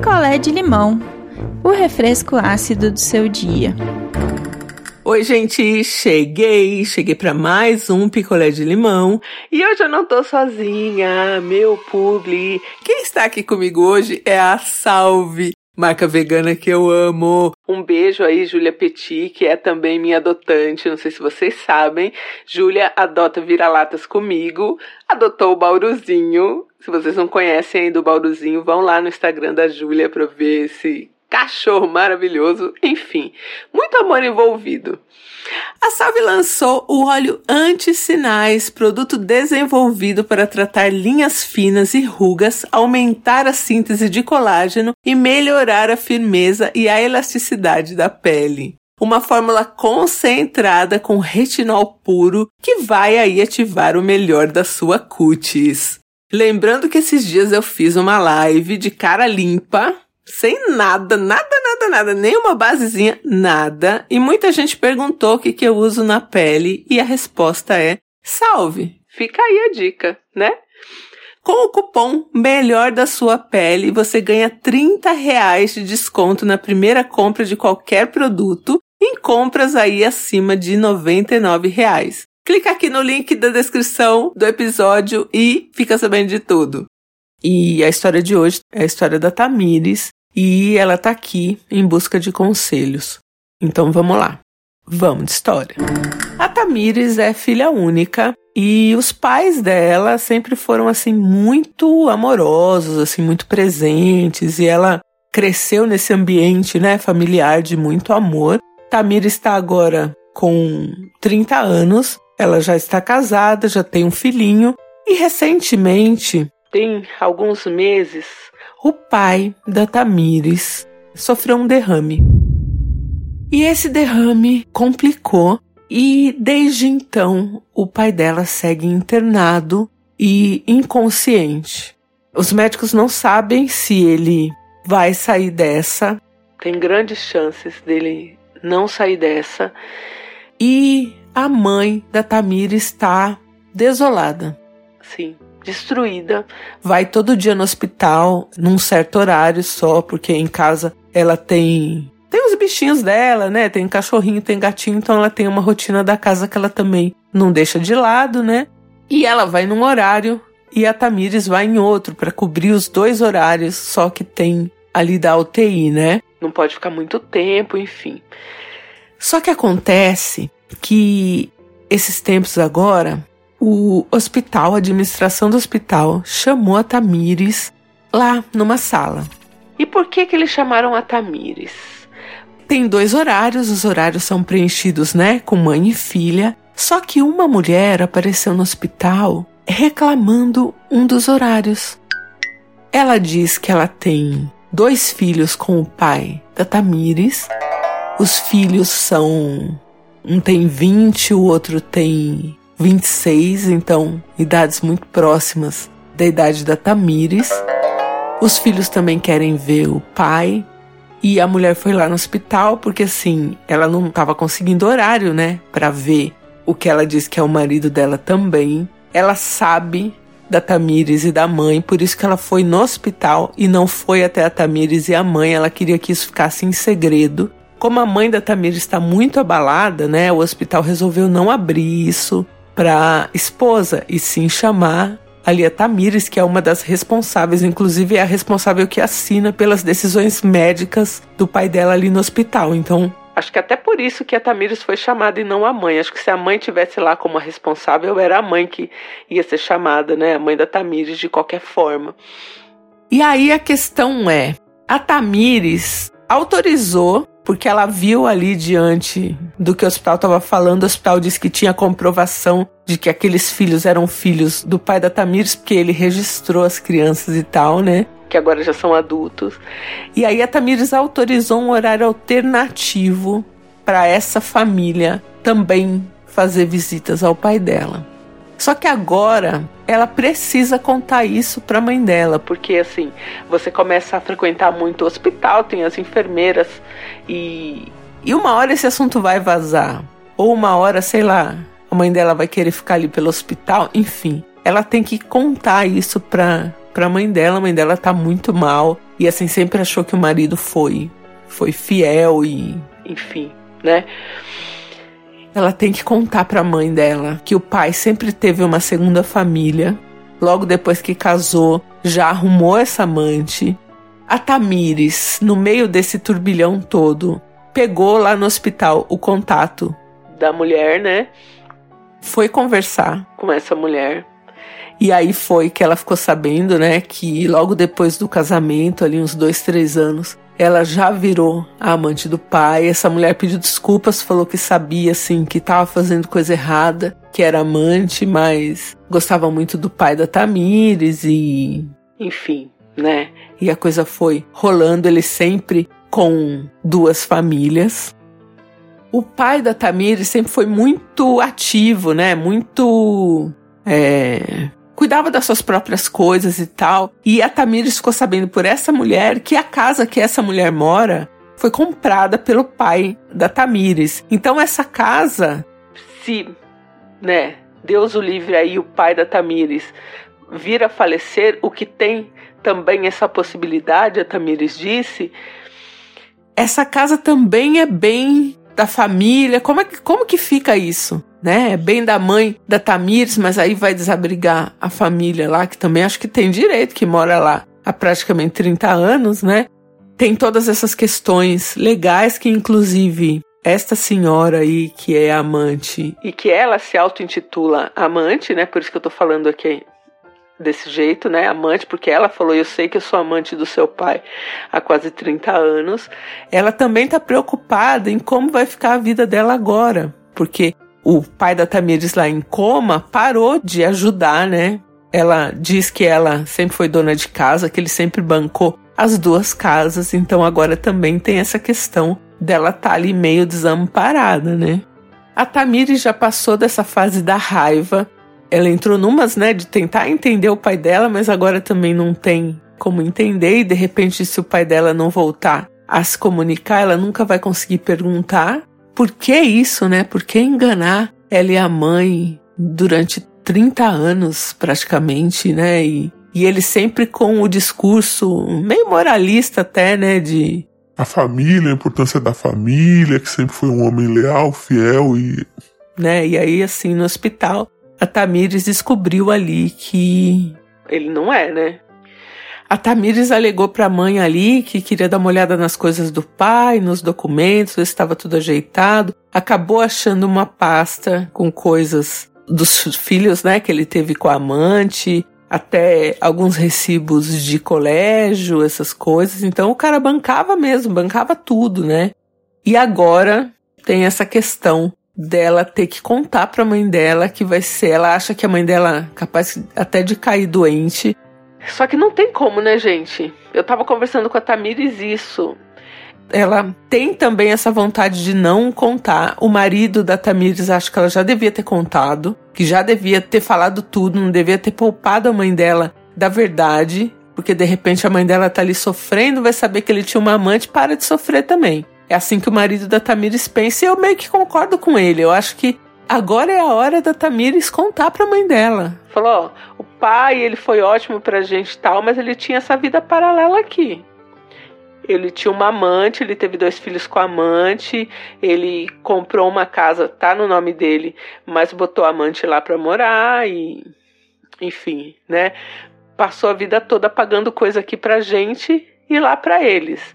picolé de limão, o refresco ácido do seu dia. Oi, gente, cheguei, cheguei para mais um picolé de limão e eu já não tô sozinha, meu publi. Quem está aqui comigo hoje é a Salve, marca vegana que eu amo. Um beijo aí, Júlia Petit, que é também minha adotante. Não sei se vocês sabem, Júlia adota vira-latas comigo, adotou o Bauruzinho. Se vocês não conhecem ainda o Bauruzinho, vão lá no Instagram da Júlia para ver esse cachorro maravilhoso, enfim, muito amor envolvido. A Salve lançou o óleo anti-sinais, produto desenvolvido para tratar linhas finas e rugas, aumentar a síntese de colágeno e melhorar a firmeza e a elasticidade da pele. Uma fórmula concentrada com retinol puro que vai aí ativar o melhor da sua cutis. Lembrando que esses dias eu fiz uma live de cara limpa, sem nada, nada, nada, nada, nenhuma basezinha, nada. E muita gente perguntou o que, que eu uso na pele e a resposta é salve. Fica aí a dica, né? Com o cupom Melhor da Sua Pele, você ganha 30 reais de desconto na primeira compra de qualquer produto em compras aí acima de 99 reais. Clica aqui no link da descrição do episódio e fica sabendo de tudo. E a história de hoje é a história da Tamires, e ela tá aqui em busca de conselhos. Então vamos lá. Vamos de história. A Tamires é filha única e os pais dela sempre foram assim muito amorosos, assim muito presentes e ela cresceu nesse ambiente, né, familiar de muito amor. Tamires está agora com 30 anos, ela já está casada, já tem um filhinho e recentemente, tem alguns meses, o pai da Tamires sofreu um derrame. E esse derrame complicou e desde então o pai dela segue internado e inconsciente. Os médicos não sabem se ele vai sair dessa. Tem grandes chances dele não sair dessa. E a mãe da Tamir está desolada. Sim, destruída, vai todo dia no hospital, num certo horário só, porque em casa ela tem tem os bichinhos dela, né? Tem cachorrinho, tem gatinho, então ela tem uma rotina da casa que ela também não deixa de lado, né? E ela vai num horário e a Tamires vai em outro para cobrir os dois horários, só que tem ali da UTI, né? Não pode ficar muito tempo, enfim. Só que acontece que esses tempos agora o hospital, a administração do hospital, chamou a Tamires lá numa sala. E por que que eles chamaram a Tamires? Tem dois horários, os horários são preenchidos, né, com mãe e filha. Só que uma mulher apareceu no hospital reclamando um dos horários. Ela diz que ela tem dois filhos com o pai da Tamires. Os filhos são um tem 20, o outro tem 26, então idades muito próximas da idade da Tamires. Os filhos também querem ver o pai. E a mulher foi lá no hospital porque assim, ela não estava conseguindo horário, né, para ver o que ela diz que é o marido dela também. Ela sabe da Tamires e da mãe, por isso que ela foi no hospital e não foi até a Tamires e a mãe. Ela queria que isso ficasse em segredo. Como a mãe da Tamires está muito abalada, né, o hospital resolveu não abrir isso para esposa e sim chamar a Lia Tamires, que é uma das responsáveis, inclusive é a responsável que assina pelas decisões médicas do pai dela ali no hospital. Então, acho que até por isso que a Tamires foi chamada e não a mãe. Acho que se a mãe tivesse lá como a responsável, era a mãe que ia ser chamada, né? A mãe da Tamires de qualquer forma. E aí a questão é, a Tamires autorizou porque ela viu ali diante do que o hospital estava falando, o hospital disse que tinha comprovação de que aqueles filhos eram filhos do pai da Tamires, porque ele registrou as crianças e tal, né? Que agora já são adultos. E aí a Tamires autorizou um horário alternativo para essa família também fazer visitas ao pai dela. Só que agora ela precisa contar isso para a mãe dela, porque assim, você começa a frequentar muito o hospital, tem as enfermeiras e e uma hora esse assunto vai vazar, ou uma hora, sei lá, a mãe dela vai querer ficar ali pelo hospital, enfim. Ela tem que contar isso pra, pra mãe dela, a mãe dela tá muito mal. E assim, sempre achou que o marido foi, foi fiel e, enfim, né? Ela tem que contar para a mãe dela que o pai sempre teve uma segunda família. Logo depois que casou, já arrumou essa amante. A Tamires, no meio desse turbilhão todo, pegou lá no hospital o contato da mulher, né? Foi conversar com essa mulher. E aí foi que ela ficou sabendo, né, que logo depois do casamento, ali uns dois, três anos, ela já virou a amante do pai. Essa mulher pediu desculpas, falou que sabia, assim, que estava fazendo coisa errada, que era amante, mas gostava muito do pai da Tamires e. Enfim, né? E a coisa foi rolando, ele sempre com duas famílias. O pai da Tamires sempre foi muito ativo, né? Muito. É, cuidava das suas próprias coisas e tal. E a Tamires ficou sabendo por essa mulher que a casa que essa mulher mora foi comprada pelo pai da Tamires. Então essa casa, se, né, Deus o livre aí, o pai da Tamires vir a falecer, o que tem também essa possibilidade, a Tamires disse, essa casa também é bem da família. Como, é que, como que fica isso? Né? É bem da mãe da Tamires, mas aí vai desabrigar a família lá, que também acho que tem direito, que mora lá há praticamente 30 anos, né? Tem todas essas questões legais que, inclusive, esta senhora aí, que é amante, e que ela se auto-intitula amante, né? Por isso que eu tô falando aqui desse jeito, né? Amante, porque ela falou: Eu sei que eu sou amante do seu pai há quase 30 anos. Ela também está preocupada em como vai ficar a vida dela agora, porque o pai da Tamires lá em coma parou de ajudar, né? Ela diz que ela sempre foi dona de casa, que ele sempre bancou as duas casas, então agora também tem essa questão dela tá ali meio desamparada, né? A Tamires já passou dessa fase da raiva, ela entrou numas, né, de tentar entender o pai dela, mas agora também não tem como entender e de repente se o pai dela não voltar a se comunicar, ela nunca vai conseguir perguntar por que isso, né? Por que enganar ela e a mãe durante 30 anos praticamente, né? E, e ele sempre com o discurso meio moralista até, né, de a família, a importância da família, que sempre foi um homem leal, fiel e né? E aí assim no hospital a Tamires descobriu ali que ele não é, né? A Tamires alegou para a mãe ali que queria dar uma olhada nas coisas do pai, nos documentos, ver se estava tudo ajeitado. Acabou achando uma pasta com coisas dos filhos, né, que ele teve com a amante, até alguns recibos de colégio, essas coisas. Então o cara bancava mesmo, bancava tudo, né? E agora tem essa questão dela ter que contar para a mãe dela que vai ser, ela acha que a mãe dela é capaz até de cair doente. Só que não tem como, né, gente? Eu tava conversando com a Tamires isso. Ela tem também essa vontade de não contar. O marido da Tamires acho que ela já devia ter contado, que já devia ter falado tudo, não devia ter poupado a mãe dela da verdade, porque de repente a mãe dela tá ali sofrendo, vai saber que ele tinha uma amante, para de sofrer também. É assim que o marido da Tamires pensa e eu meio que concordo com ele. Eu acho que agora é a hora da Tamires contar pra mãe dela. Falou, ó, o pai, ele foi ótimo pra gente e tal, mas ele tinha essa vida paralela aqui. Ele tinha uma amante, ele teve dois filhos com a amante, ele comprou uma casa, tá no nome dele, mas botou a amante lá pra morar e. Enfim, né? Passou a vida toda pagando coisa aqui pra gente e lá pra eles.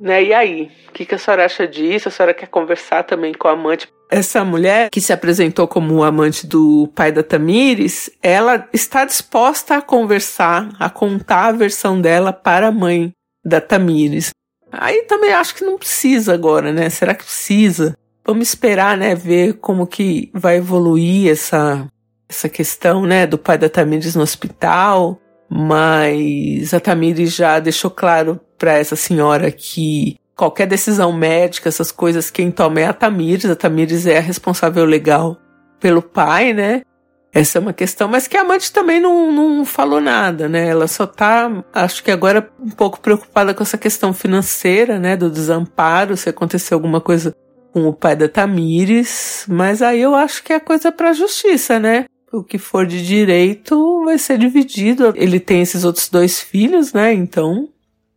Né? E aí? O que, que a senhora acha disso? A senhora quer conversar também com a amante? Essa mulher que se apresentou como amante do pai da Tamires, ela está disposta a conversar, a contar a versão dela para a mãe da Tamires. Aí também acho que não precisa agora, né? Será que precisa? Vamos esperar, né? Ver como que vai evoluir essa, essa questão, né? Do pai da Tamires no hospital. Mas a Tamires já deixou claro para essa senhora que qualquer decisão médica, essas coisas, quem toma é a Tamires. A Tamires é a responsável legal pelo pai, né? Essa é uma questão, mas que a amante também não, não falou nada, né? Ela só tá, acho que agora, um pouco preocupada com essa questão financeira, né? Do desamparo, se acontecer alguma coisa com o pai da Tamires. Mas aí eu acho que é coisa pra justiça, né? O que for de direito vai ser dividido. Ele tem esses outros dois filhos, né? Então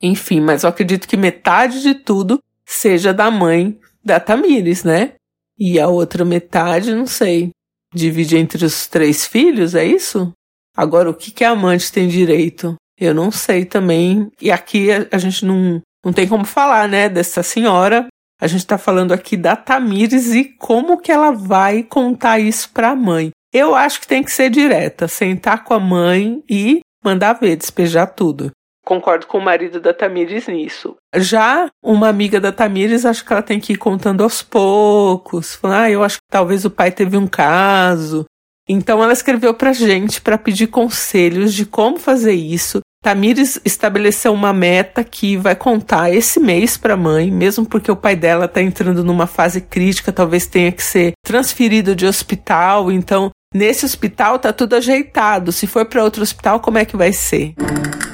Enfim, mas eu acredito que metade de tudo seja da mãe da Tamires, né? E a outra metade, não sei. Divide entre os três filhos, é isso? Agora, o que, que a amante tem direito? Eu não sei também. E aqui a, a gente não, não tem como falar, né, dessa senhora. A gente tá falando aqui da Tamires e como que ela vai contar isso pra mãe. Eu acho que tem que ser direta, sentar com a mãe e mandar ver, despejar tudo. Concordo com o marido da Tamires nisso. Já uma amiga da Tamires, acho que ela tem que ir contando aos poucos. Ah, eu acho que talvez o pai teve um caso. Então ela escreveu pra gente para pedir conselhos de como fazer isso. Tamires estabeleceu uma meta que vai contar esse mês para a mãe, mesmo porque o pai dela está entrando numa fase crítica, talvez tenha que ser transferido de hospital. Então, nesse hospital tá tudo ajeitado. Se for para outro hospital, como é que vai ser?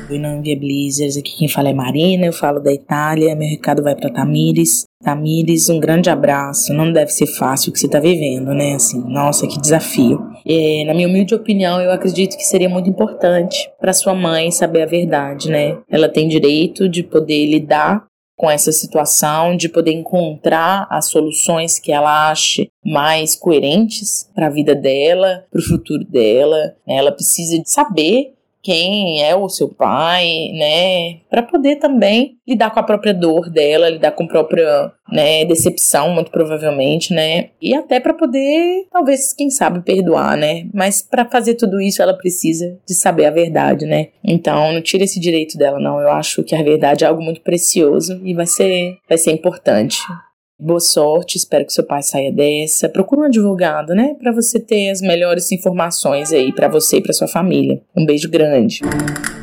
Oi, não Viabilizers, aqui quem fala é Marina, eu falo da Itália, meu recado vai para Tamires. Tamires, um grande abraço. Não deve ser fácil o que você está vivendo, né? Assim, nossa, que desafio. É, na minha humilde opinião, eu acredito que seria muito importante para sua mãe saber a verdade, né? Ela tem direito de poder lidar com essa situação, de poder encontrar as soluções que ela ache mais coerentes para a vida dela, para o futuro dela. Ela precisa de saber quem é o seu pai, né, para poder também lidar com a própria dor dela, lidar com a própria, né, decepção, muito provavelmente, né, e até para poder, talvez, quem sabe, perdoar, né, mas para fazer tudo isso ela precisa de saber a verdade, né. Então, não tira esse direito dela, não. Eu acho que a verdade é algo muito precioso e vai ser, vai ser importante. Boa sorte, espero que seu pai saia dessa. Procura um advogado, né, para você ter as melhores informações aí para você e para sua família. Um beijo grande.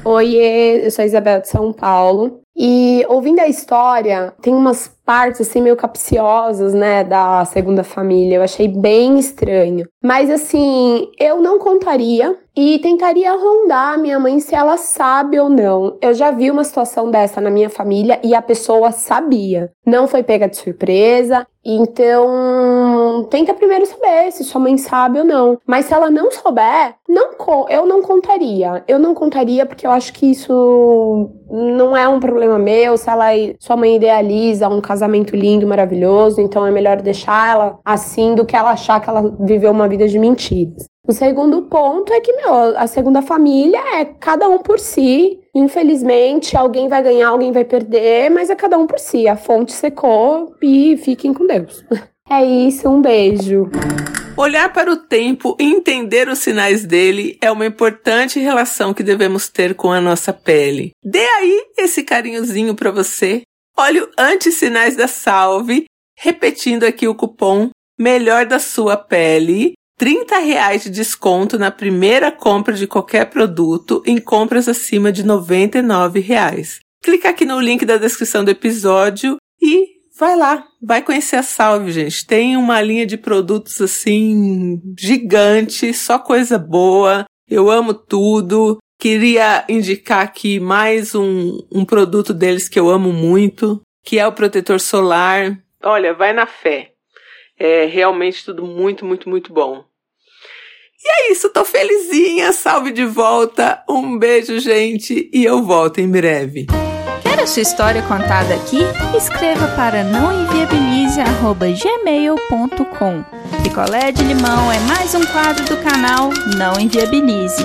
Oi, eu sou a Isabel de São Paulo. E ouvindo a história, tem umas partes assim meio capciosas, né, da segunda família. Eu achei bem estranho. Mas assim, eu não contaria e tentaria rondar a minha mãe se ela sabe ou não. Eu já vi uma situação dessa na minha família e a pessoa sabia. Não foi pega de surpresa. Então, tenta primeiro saber se sua mãe sabe ou não. Mas se ela não souber, não eu não contaria. Eu não contaria porque eu acho que isso não é um problema meu. Se ela sua mãe idealiza um casamento lindo, maravilhoso, então é melhor deixar ela assim do que ela achar que ela viveu uma vida de mentiras. O segundo ponto é que, meu, a segunda família é cada um por si. Infelizmente, alguém vai ganhar, alguém vai perder, mas é cada um por si. A fonte secou e fiquem com Deus. É isso, um beijo. Olhar para o tempo e entender os sinais dele é uma importante relação que devemos ter com a nossa pele. Dê aí esse carinhozinho para você. Olhe o anti-sinais da Salve, repetindo aqui o cupom melhor da sua pele 30 reais de desconto na primeira compra de qualquer produto em compras acima de 99 reais. Clica aqui no link da descrição do episódio e vai lá, vai conhecer a Salve, gente. Tem uma linha de produtos assim gigante, só coisa boa. Eu amo tudo. Queria indicar aqui mais um, um produto deles que eu amo muito, que é o protetor solar. Olha, vai na fé. É realmente tudo muito, muito, muito bom. E é isso, tô felizinha, salve de volta, um beijo, gente, e eu volto em breve. Quer a sua história contada aqui? Escreva para nãoenviabilize.gmail.com Picolé de limão é mais um quadro do canal Não Enviabilize.